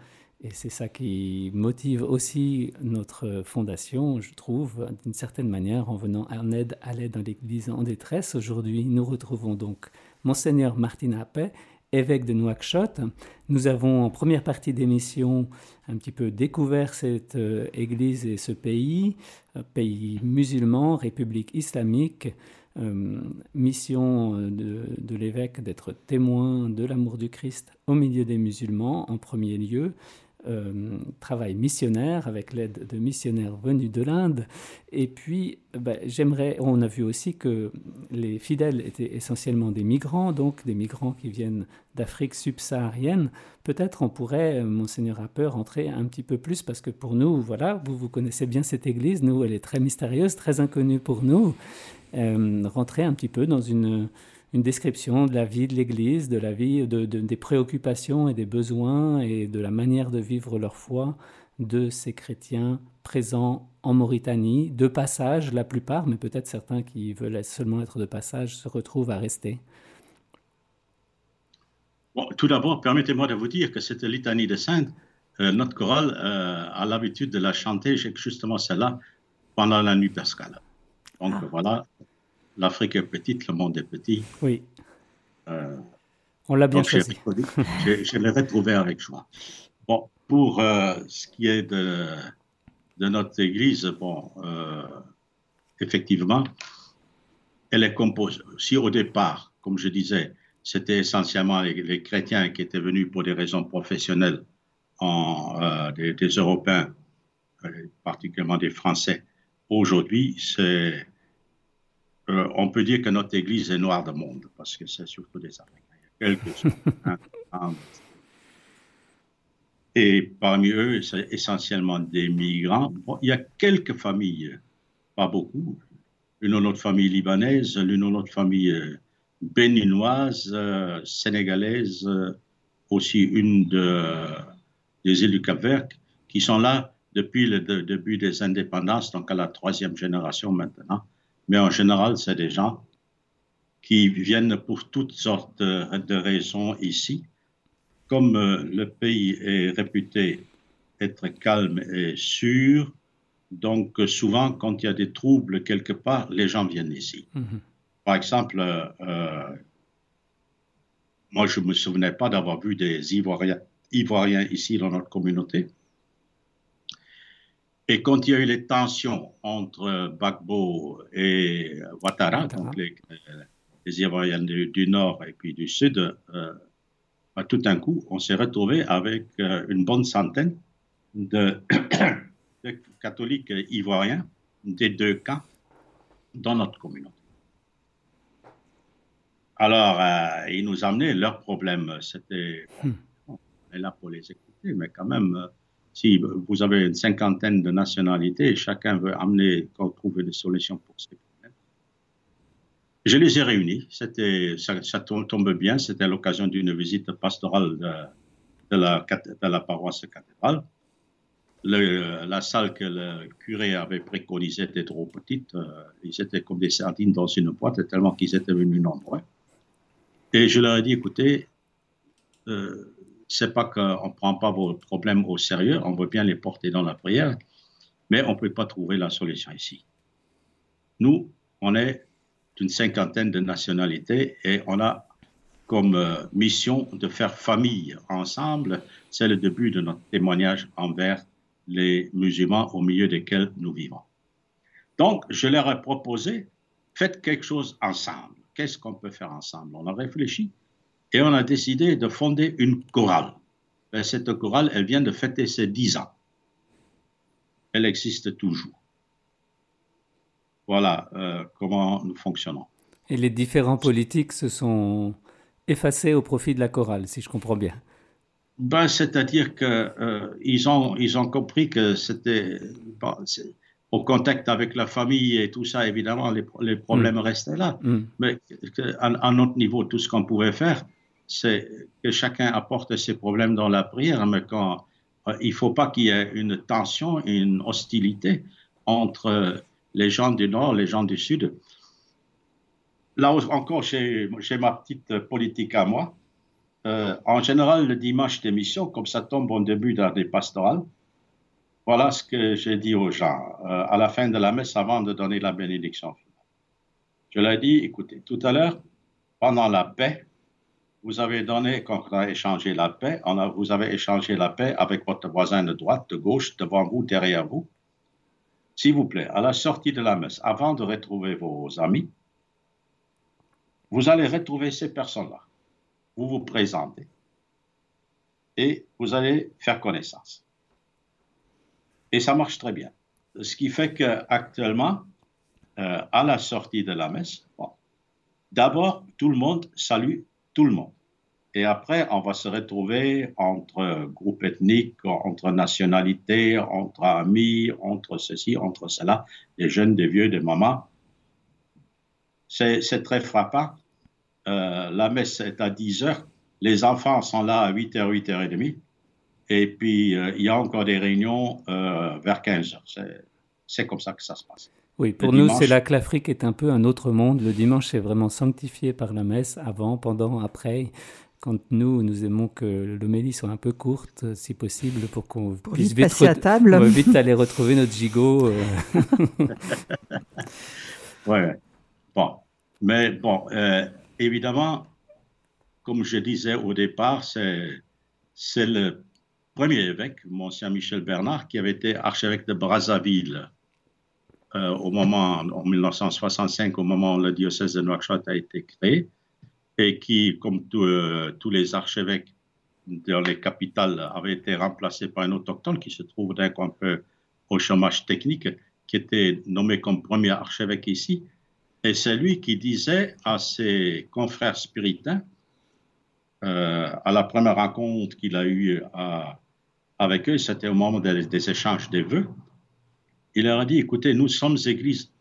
et c'est ça qui motive aussi notre fondation, je trouve, d'une certaine manière, en venant en aide à l'aide dans l'Église en détresse. Aujourd'hui, nous retrouvons donc Monseigneur Martin Appet, évêque de Nouakchott. Nous avons en première partie d'émission un petit peu découvert cette euh, Église et ce pays, euh, pays musulman, République islamique. Euh, mission de l'évêque d'être témoin de l'amour du Christ au milieu des musulmans en premier lieu, euh, travail missionnaire avec l'aide de missionnaires venus de l'Inde. Et puis, ben, j'aimerais, on a vu aussi que les fidèles étaient essentiellement des migrants, donc des migrants qui viennent d'Afrique subsaharienne. Peut-être on pourrait, euh, monseigneur Rapper, rentrer un petit peu plus, parce que pour nous, voilà, vous, vous connaissez bien cette église, nous, elle est très mystérieuse, très inconnue pour nous. Euh, rentrer un petit peu dans une, une description de la vie de l'Église, de la vie, de, de- des préoccupations et des besoins et de la manière de vivre leur foi de ces chrétiens présents en Mauritanie, de passage la plupart, mais peut-être certains qui veulent seulement être de passage se retrouvent à rester. Bon, tout d'abord, permettez-moi de vous dire que cette litanie des saintes, euh, notre chorale euh, a l'habitude de la chanter justement celle-là pendant la nuit pascale. Donc Ah. voilà, l'Afrique est petite, le monde est petit. Oui, Euh, on l'a bien choisi. je l'ai retrouvé avec joie. Bon, pour euh, ce qui est de, de notre Église, bon, euh, effectivement, elle est composée. Si au départ, comme je disais, c'était essentiellement les, les chrétiens qui étaient venus pour des raisons professionnelles, en, des, des Européens, particulièrement des Français, aujourd'hui, c'est, euh, on peut dire que notre Église est noire de monde, parce que c'est surtout des Africains. Il y a quelques <laughs> hein. Et parmi eux, c'est essentiellement des migrants. Bon, il y a quelques familles, pas beaucoup, une autre famille libanaise, une autre famille euh, béninoise, euh, sénégalaise, euh, aussi une de, des îles du Cap-Vert, qui sont là depuis le de- début des indépendances, donc à la troisième génération maintenant. Mais en général, c'est des gens qui viennent pour toutes sortes de, de raisons ici. Comme euh, le pays est réputé être calme et sûr, donc euh, souvent, quand il y a des troubles quelque part, les gens viennent ici. Mhm. Par exemple, euh, euh, moi, je ne me souvenais pas d'avoir vu des Ivoiriens, Ivoiriens ici dans notre communauté. Et quand il y a eu les tensions entre Gbagbo et Ouattara, Ouattara. donc les, euh, les Ivoiriens du, du Nord et puis du Sud, euh, bah, tout d'un coup, on s'est retrouvé avec euh, une bonne centaine de, <coughs> de catholiques ivoiriens des deux camps dans notre communauté. Alors, euh, ils nous amenaient leurs problèmes. C'était, Hmm. on est là pour les écouter, mais quand même, si vous avez une cinquantaine de nationalités chacun veut amener, qu'on trouve des solutions pour ces problèmes. Je les ai réunis. Ça, ça tom- tombe bien. C'était l'occasion d'une visite pastorale de, la, paroisse cathédrale. Le- la salle que le curé avait préconisée était trop petite. euh, ils étaient comme des sardines dans une boîte, tellement qu'ils étaient venus nombreux. Et je leur ai dit, écoutez, euh, c'est pas qu'on ne prend pas vos problèmes au sérieux, on veut bien les porter dans la prière, mais on ne peut pas trouver la solution ici. Nous, on est d'une cinquantaine de nationalités et on a comme euh, mission de faire famille ensemble. C'est le début de notre témoignage envers les musulmans au milieu desquels nous vivons. Donc, je leur ai proposé, faites quelque chose ensemble. Qu'est-ce qu'on peut faire ensemble? On a réfléchi et on a décidé de fonder une chorale. Et cette chorale, elle vient de fêter ses 10 ans. Elle existe toujours. Voilà euh, comment nous fonctionnons. Et les différents politiques se sont effacés au profit de la chorale, si je comprends bien. Ben, c'est-à-dire que euh, ont ils ont compris que c'était bon, au contact avec la famille et tout ça évidemment les, les problèmes restaient là. Mm. Mais à, à notre niveau tout ce qu'on pouvait faire c'est que chacun apporte ses problèmes dans la prière mais quand euh, il faut pas qu'il y ait une tension une hostilité entre les gens du nord les gens du sud. Là encore j'ai ma petite politique à moi. Euh, en général, le dimanche d'émission, comme ça tombe au début des pastorales, voilà ce que j'ai dit aux gens euh, à la fin de la messe avant de donner la bénédiction. Je leur ai dit, écoutez, tout à l'heure, pendant la paix, vous avez donné, quand on a échangé la paix, vous avez échangé la paix avec votre voisin de droite, de gauche, devant vous, derrière vous. S'il vous plaît, à la sortie de la messe, avant de retrouver vos amis, vous allez retrouver ces personnes-là vous vous présentez et vous allez faire connaissance. Et ça marche très bien. Ce qui fait qu'actuellement, euh, à la sortie de la messe, d'abord, tout le monde salue tout le monde. Et après, on va se retrouver entre groupes ethniques, entre nationalités, entre amis, entre ceci, entre cela, des jeunes, des vieux, des mamans. C'est très frappant. Euh, la messe est à 10 heures. Les enfants sont là à 8 h 8 h 30. Et puis, euh, il y a encore des réunions euh, vers 15 heures. C'est- C'est comme ça que ça se passe. Oui, pour Le nous, c'est là que l'Afrique est un peu un autre monde. Le dimanche est vraiment sanctifié par la messe, avant, pendant, après. Quand nous, nous aimons que l'homélie soit un peu courte, si possible, pour qu'on puisse vite passer à table. vite aller retrouver notre gigot. euh. <laughs> Ouais. Bon. Mais bon, euh, évidemment, comme je disais au départ, c'est c'est le premier évêque, Monsieur Michel Bernard, qui avait été archevêque de Brazzaville euh, au moment, en 1965, au moment où le diocèse de Nouakchott a été créé, et qui, comme euh, tous les archevêques dans les capitales, avait été remplacé par un autochtone qui se trouve coup un peu au chômage technique. qui était nommé comme premier archevêque ici, et c'est lui qui disait à ses confrères spiritains, euh, à la première rencontre qu'il a eue avec eux, c'était au moment des, des échanges des vœux, il leur a dit, écoutez, nous sommes église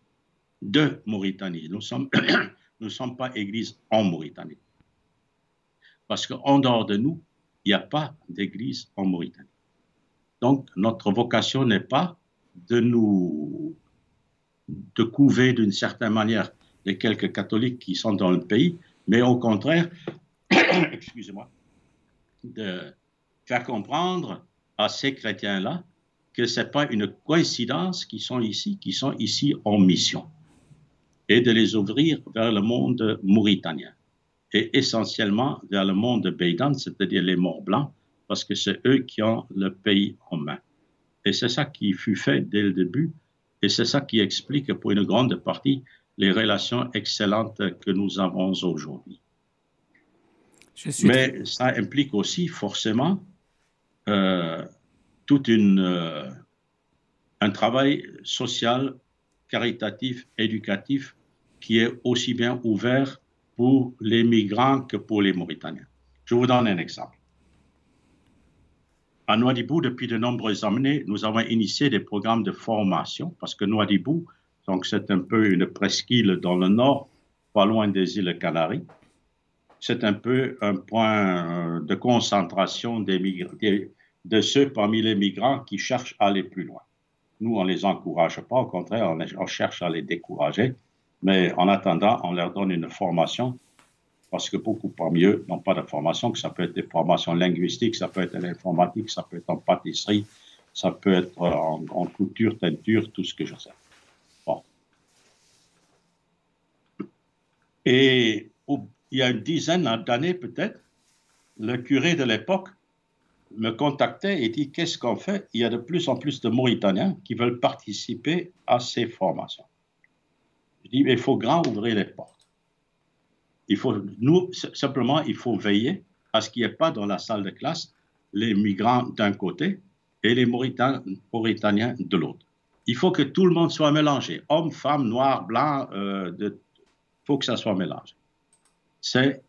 de Mauritanie, nous ne sommes, <coughs> sommes pas église en Mauritanie. Parce qu'en dehors de nous, il n'y a pas d'église en Mauritanie. Donc, notre vocation n'est pas de nous de couver d'une certaine manière les quelques catholiques qui sont dans le pays, mais au contraire, <coughs> excusez-moi, de faire comprendre à ces chrétiens-là que ce n'est pas une coïncidence qu'ils sont ici, qu'ils sont ici en mission, et de les ouvrir vers le monde mauritanien, et essentiellement vers le monde Beydan, c'est-à-dire les morts blancs, parce que c'est eux qui ont le pays en main. Et c'est ça qui fut fait dès le début, et c'est ça qui explique pour une grande partie les relations excellentes que nous avons aujourd'hui. Suis Mais ça implique aussi forcément euh, toute une, euh, un travail social, caritatif, éducatif qui est aussi bien ouvert pour les migrants que pour les Mauritaniens. Je vous donne un exemple. À Nouadhibou, depuis de nombreuses années, nous avons initié des programmes de formation parce que Nouadhibou, donc c'est un peu une presqu'île dans le nord, pas loin des îles Canaries. C'est un peu un point euh, de concentration des des- de ceux parmi les migrants qui cherchent à aller plus loin. Nous, on les encourage pas, au contraire, on, cherche à les décourager. Mais en attendant, on leur donne une formation parce que beaucoup parmi eux n'ont pas de formation, que ça peut être des formations linguistiques, ça peut être en informatique, ça peut être en pâtisserie, ça peut être en, en couture, teinture, tout ce que je sais. Bon. Et il y a une dizaine d'années peut-être, le curé de l'époque me contactait et dit qu'est-ce qu'on fait? Il y a de plus en plus de Mauritaniens qui veulent participer à ces formations. Je dis mais il faut grand ouvrir les portes. Il faut, nous, simplement, il faut veiller à ce qu'il n'y ait pas dans la salle de classe les migrants d'un côté et les Mauritan- Mauritaniens de l'autre. Il faut que tout le monde soit mélangé, hommes, femmes, noirs, blancs, euh, il faut que ça soit mélangé. C'est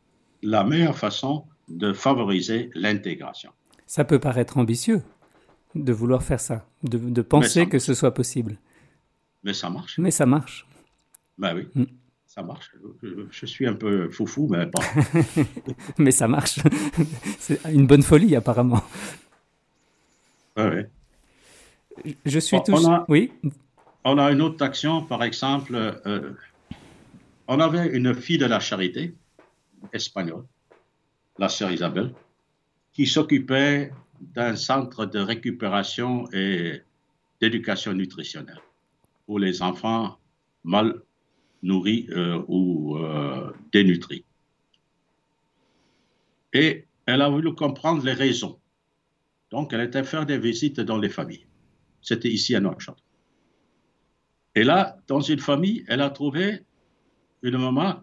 la meilleure façon de favoriser l'intégration. Ça peut paraître ambitieux de vouloir faire ça, de, de penser que ce soit possible. Mais ça marche. Mais ça marche. Ben oui, Mm. ça marche. Je, je suis un peu foufou, mais bon. <laughs> Mais ça marche. C'est une bonne folie apparemment. Ouais, ouais. Je suis Bon, tous. on a- Oui. On a une autre action, par exemple, euh, on avait une fille de la charité espagnole, la sœur Isabelle, qui s'occupait d'un centre de récupération et d'éducation nutritionnelle pour les enfants mal nourris euh, ou euh, dénutris. Et elle a voulu comprendre les raisons. Donc, elle était faire des visites dans les familles. C'était ici à Nouakchott. Et là, dans une famille, elle a trouvé une maman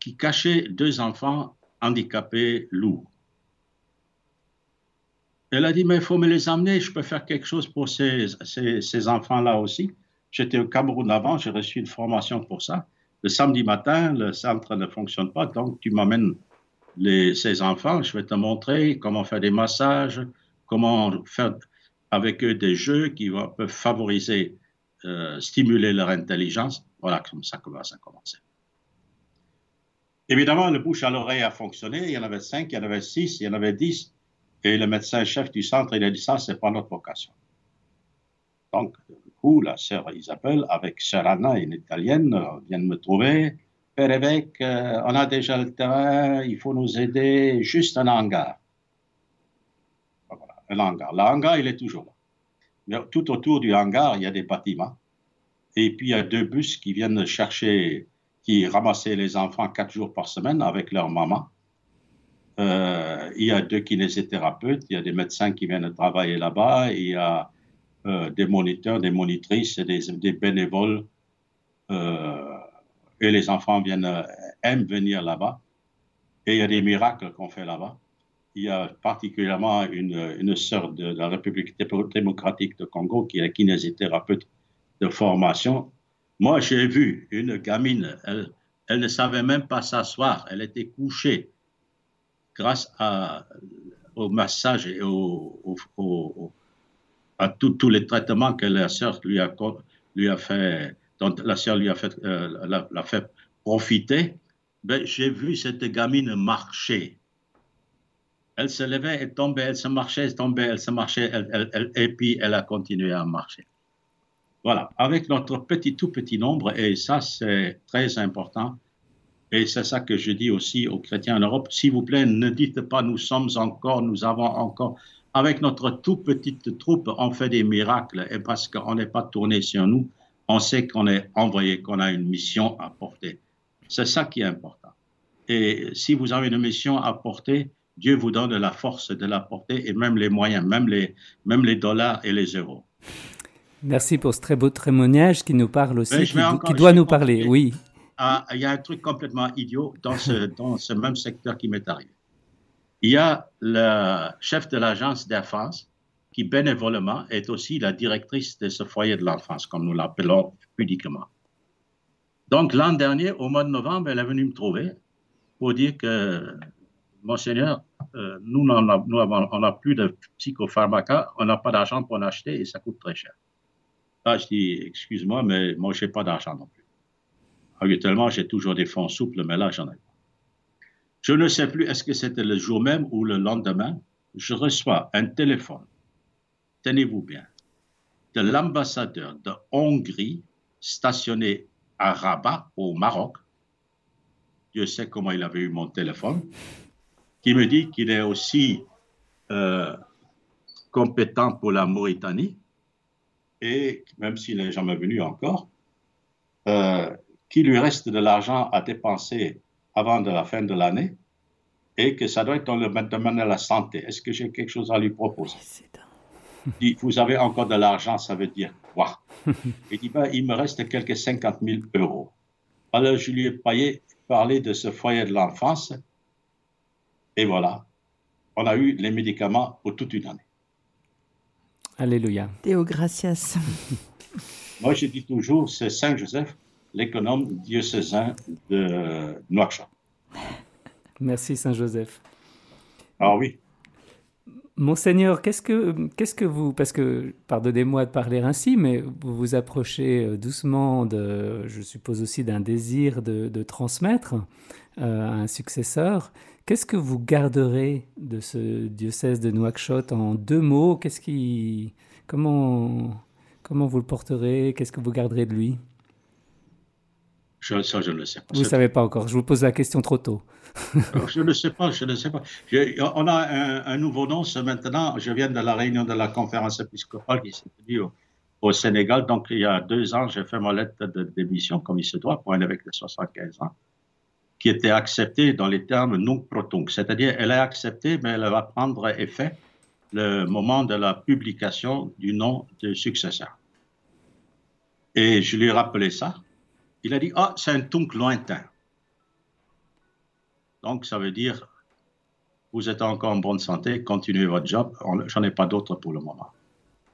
qui cachait deux enfants handicapés lourds. Elle a dit, mais il faut me les amener, je peux faire quelque chose pour ces, ces, ces enfants-là aussi. J'étais au Cameroun avant, j'ai reçu une formation pour ça. Le samedi matin, le centre ne fonctionne pas, donc tu m'amènes ces enfants, je vais te montrer comment faire des massages, comment faire avec eux des jeux qui vont, peuvent favoriser euh, stimuler leur intelligence. Voilà comme ça que ça a commencé. Évidemment, le bouche à l'oreille a fonctionné. Il y en avait cinq, il y en avait six, il y en avait dix. Et le médecin-chef du centre, il a dit ça, c'est pas notre vocation. Donc, coup, la sœur Isabelle, avec sœur Anna, une italienne, euh, vient me trouver. Père évêque, euh, on a déjà le terrain, il faut nous aider, juste un hangar. Voilà, un hangar. Le hangar, il est toujours là. Mais tout autour du hangar, il y a des bâtiments. Et puis, il y a deux bus qui viennent chercher, qui ramassaient les enfants quatre jours par semaine avec leur maman. Euh, il y a deux kinésithérapeutes, il y a des médecins qui viennent travailler là-bas, il y a euh, des moniteurs, des monitrices, des, bénévoles. Euh, et les enfants viennent, aiment venir là-bas. Et il y a des miracles qu'on fait là-bas. Il y a particulièrement une, une sœur de la République démocratique de Congo qui est kinésithérapeute de formation. Moi, j'ai vu une gamine, elle ne savait même pas s'asseoir, elle était couchée grâce au massage et au, à tous les traitements que la sœur lui a, fait, dont la sœur lui a fait, euh, l'a, fait profiter. Ben, j'ai vu cette gamine marcher. Elle se levait, elle tombait, elle se marchait, elle tombait, elle se marchait, et puis elle a continué à marcher. Voilà, avec notre petit, tout petit nombre, et ça c'est très important, et c'est ça que je dis aussi aux chrétiens en Europe, s'il vous plaît, ne dites pas nous sommes encore, nous avons encore. Avec notre tout petite troupe, on fait des miracles, et parce qu'on n'est pas tourné sur nous, on sait qu'on est envoyé, qu'on a une mission à porter. C'est ça qui est important. Et si vous avez une mission à porter, Dieu vous donne la force de la porter et même les moyens, même les, même les dollars et les euros. Merci pour ce très beau témoignage qui nous parle aussi, qui, encore- qui doit nous parler. Oui, Ah, il y a un truc complètement idiot dans ce, <laughs> dans ce même secteur qui m'est arrivé. Il y a le chef de l'agence d'Air France qui bénévolement est aussi la directrice de ce foyer de l'enfance, comme nous l'appelons pudiquement. Donc l'an dernier, au mois de novembre, elle est venue me trouver pour dire que, Monseigneur, euh, nous, n'en a- nous avons- on n'a plus de psychopharmacas, on n'a pas d'argent pour en acheter et ça coûte très cher. Là, je dis, excuse-moi, mais moi, je n'ai pas d'argent non plus. Habituellement, j'ai toujours des fonds souples, mais là, j'en ai pas. Je ne sais plus, est-ce que c'était le jour même ou le lendemain, je reçois un téléphone, tenez-vous bien, de l'ambassadeur de Hongrie stationné à Rabat, au Maroc. Dieu sait comment il avait eu mon téléphone, qui me dit qu'il est aussi euh, compétent pour la Mauritanie, et même s'il n'est jamais venu encore, euh, qu'il lui reste de l'argent à dépenser avant de la fin de l'année et que ça doit être dans le domaine de la santé. Est-ce que j'ai quelque chose à lui proposer? Il dit, vous avez encore de l'argent, ça veut dire quoi? <laughs> Il dit, ben, il me reste quelques 50 000 euros. Alors, je lui ai payé, parlé de ce foyer de l'enfance et voilà, on a eu les médicaments pour toute une année. Alléluia. Théo Gracias. <laughs> Moi, je dis toujours, c'est Saint Joseph, l'économe diocésain de Nouakchott. Merci Saint Joseph. Ah oui, Monseigneur, qu'est-ce que, qu'est-ce que vous, parce que, pardonnez-moi de parler ainsi, mais vous vous approchez euh, doucement, de, je suppose aussi d'un désir de, de transmettre euh, à un successeur. Qu'est-ce que vous garderez de ce diocèse de Nouakchott en deux mots? Qu'est-ce qui, comment, comment vous le porterez? Qu'est-ce que vous garderez de lui? Je, ça, je ne le sais pas. Vous ne savez pas encore. Je vous pose la question trop tôt. Je ne sais pas, je ne sais pas. Je- on a un, un nouveau nom ce maintenant. Je viens de la réunion de la conférence épiscopale qui s'est tenue au, au Sénégal. Donc, il y a deux ans, j'ai fait ma lettre de démission, comme il se doit, pour un évêque de 75 ans, qui était acceptée dans les termes nunc pro tunc. C'est-à-dire, elle est acceptée, mais elle va prendre effet le moment de la publication du nom du successeur. Et je lui ai rappelé ça. Il a dit, ah, c'est un tunc lointain. Donc, ça veut dire, vous êtes encore en bonne santé, continuez votre job. J'en ai pas d'autre pour le moment.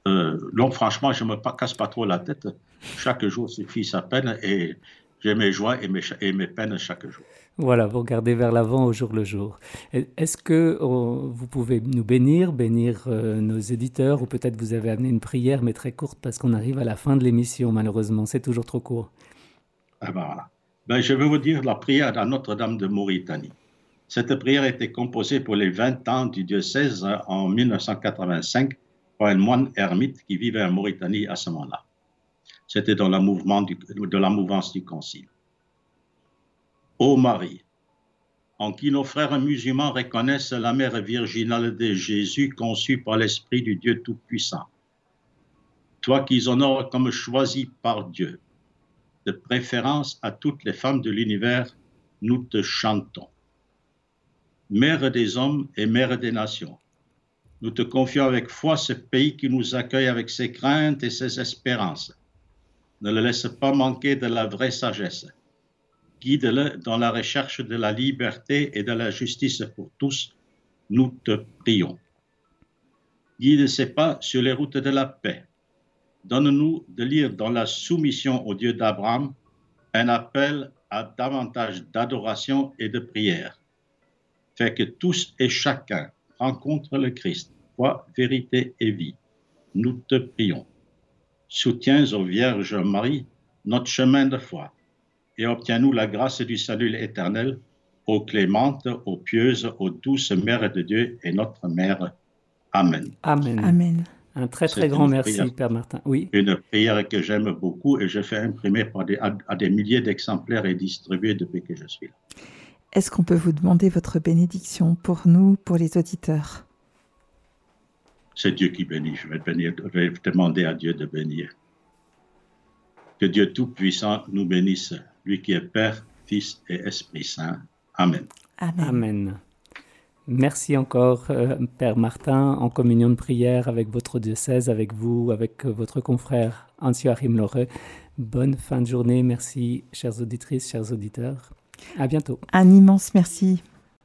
Euh, donc, franchement, je me pa- casse pas trop la tête. Chaque jour suffit sa peine et j'ai mes joies et mes, et mes peines chaque jour. Voilà, vous regardez vers l'avant au jour le jour. Est-ce que oh, vous pouvez nous bénir, bénir euh, nos éditeurs, ou peut-être vous avez amené une prière, mais très courte, parce qu'on arrive à la fin de l'émission, malheureusement, c'est toujours trop court. Ah voilà. Ben, je vais vous dire la prière à Notre-Dame de Mauritanie. Cette prière été composée pour les 20 ans du diocèse euh, en 1985 par un moine ermite qui vivait en Mauritanie à ce moment-là. C'était dans la mouvement du- de la mouvance du Concile. Ô Marie, en qui nos frères musulmans reconnaissent la mère virginale de Jésus conçue par l'Esprit du Dieu Tout-Puissant. Toi qu'ils honorent comme choisi par Dieu, de préférence à toutes les femmes de l'univers, nous te chantons. Mère des hommes et mère des nations, nous te confions avec foi ce pays qui nous accueille avec ses craintes et ses espérances. Ne le laisse pas manquer de la vraie sagesse. Guide-le dans la recherche de la liberté et de la justice pour tous. Nous te prions. Guide ses pas sur les routes de la paix. Donne-nous de lire dans la soumission au Dieu d'Abraham un appel à davantage d'adoration et de prière. Fais que tous et chacun rencontrent le Christ, foi, vérité et vie. Nous te prions. Soutiens, ô Vierge Marie, notre chemin de foi et obtiens-nous la grâce du salut éternel, ô clémente, ô pieuse, ô douce Mère de Dieu et notre Mère. Amen. Amen. Amen. Un très très grand merci, prière. Père Martin. Oui. Une prière que j'aime beaucoup et je fais imprimer par des- à, à des milliers d'exemplaires et distribuer depuis que je suis là. Est-ce qu'on peut vous demander votre bénédiction pour nous, pour les auditeurs? C'est Dieu qui bénit. Je vais, bénir, je vais demander à Dieu de bénir. Que Dieu Tout-Puissant nous bénisse, lui qui est Père, Fils et Esprit Saint. Amen. Amen. Amen. Merci encore, euh, Père Martin, en communion de prière avec votre diocèse, avec vous, avec euh, votre confrère Hans-Joachim Loreux. Bonne fin de journée. Merci, chères auditrices, chers auditeurs. À bientôt. Un immense merci.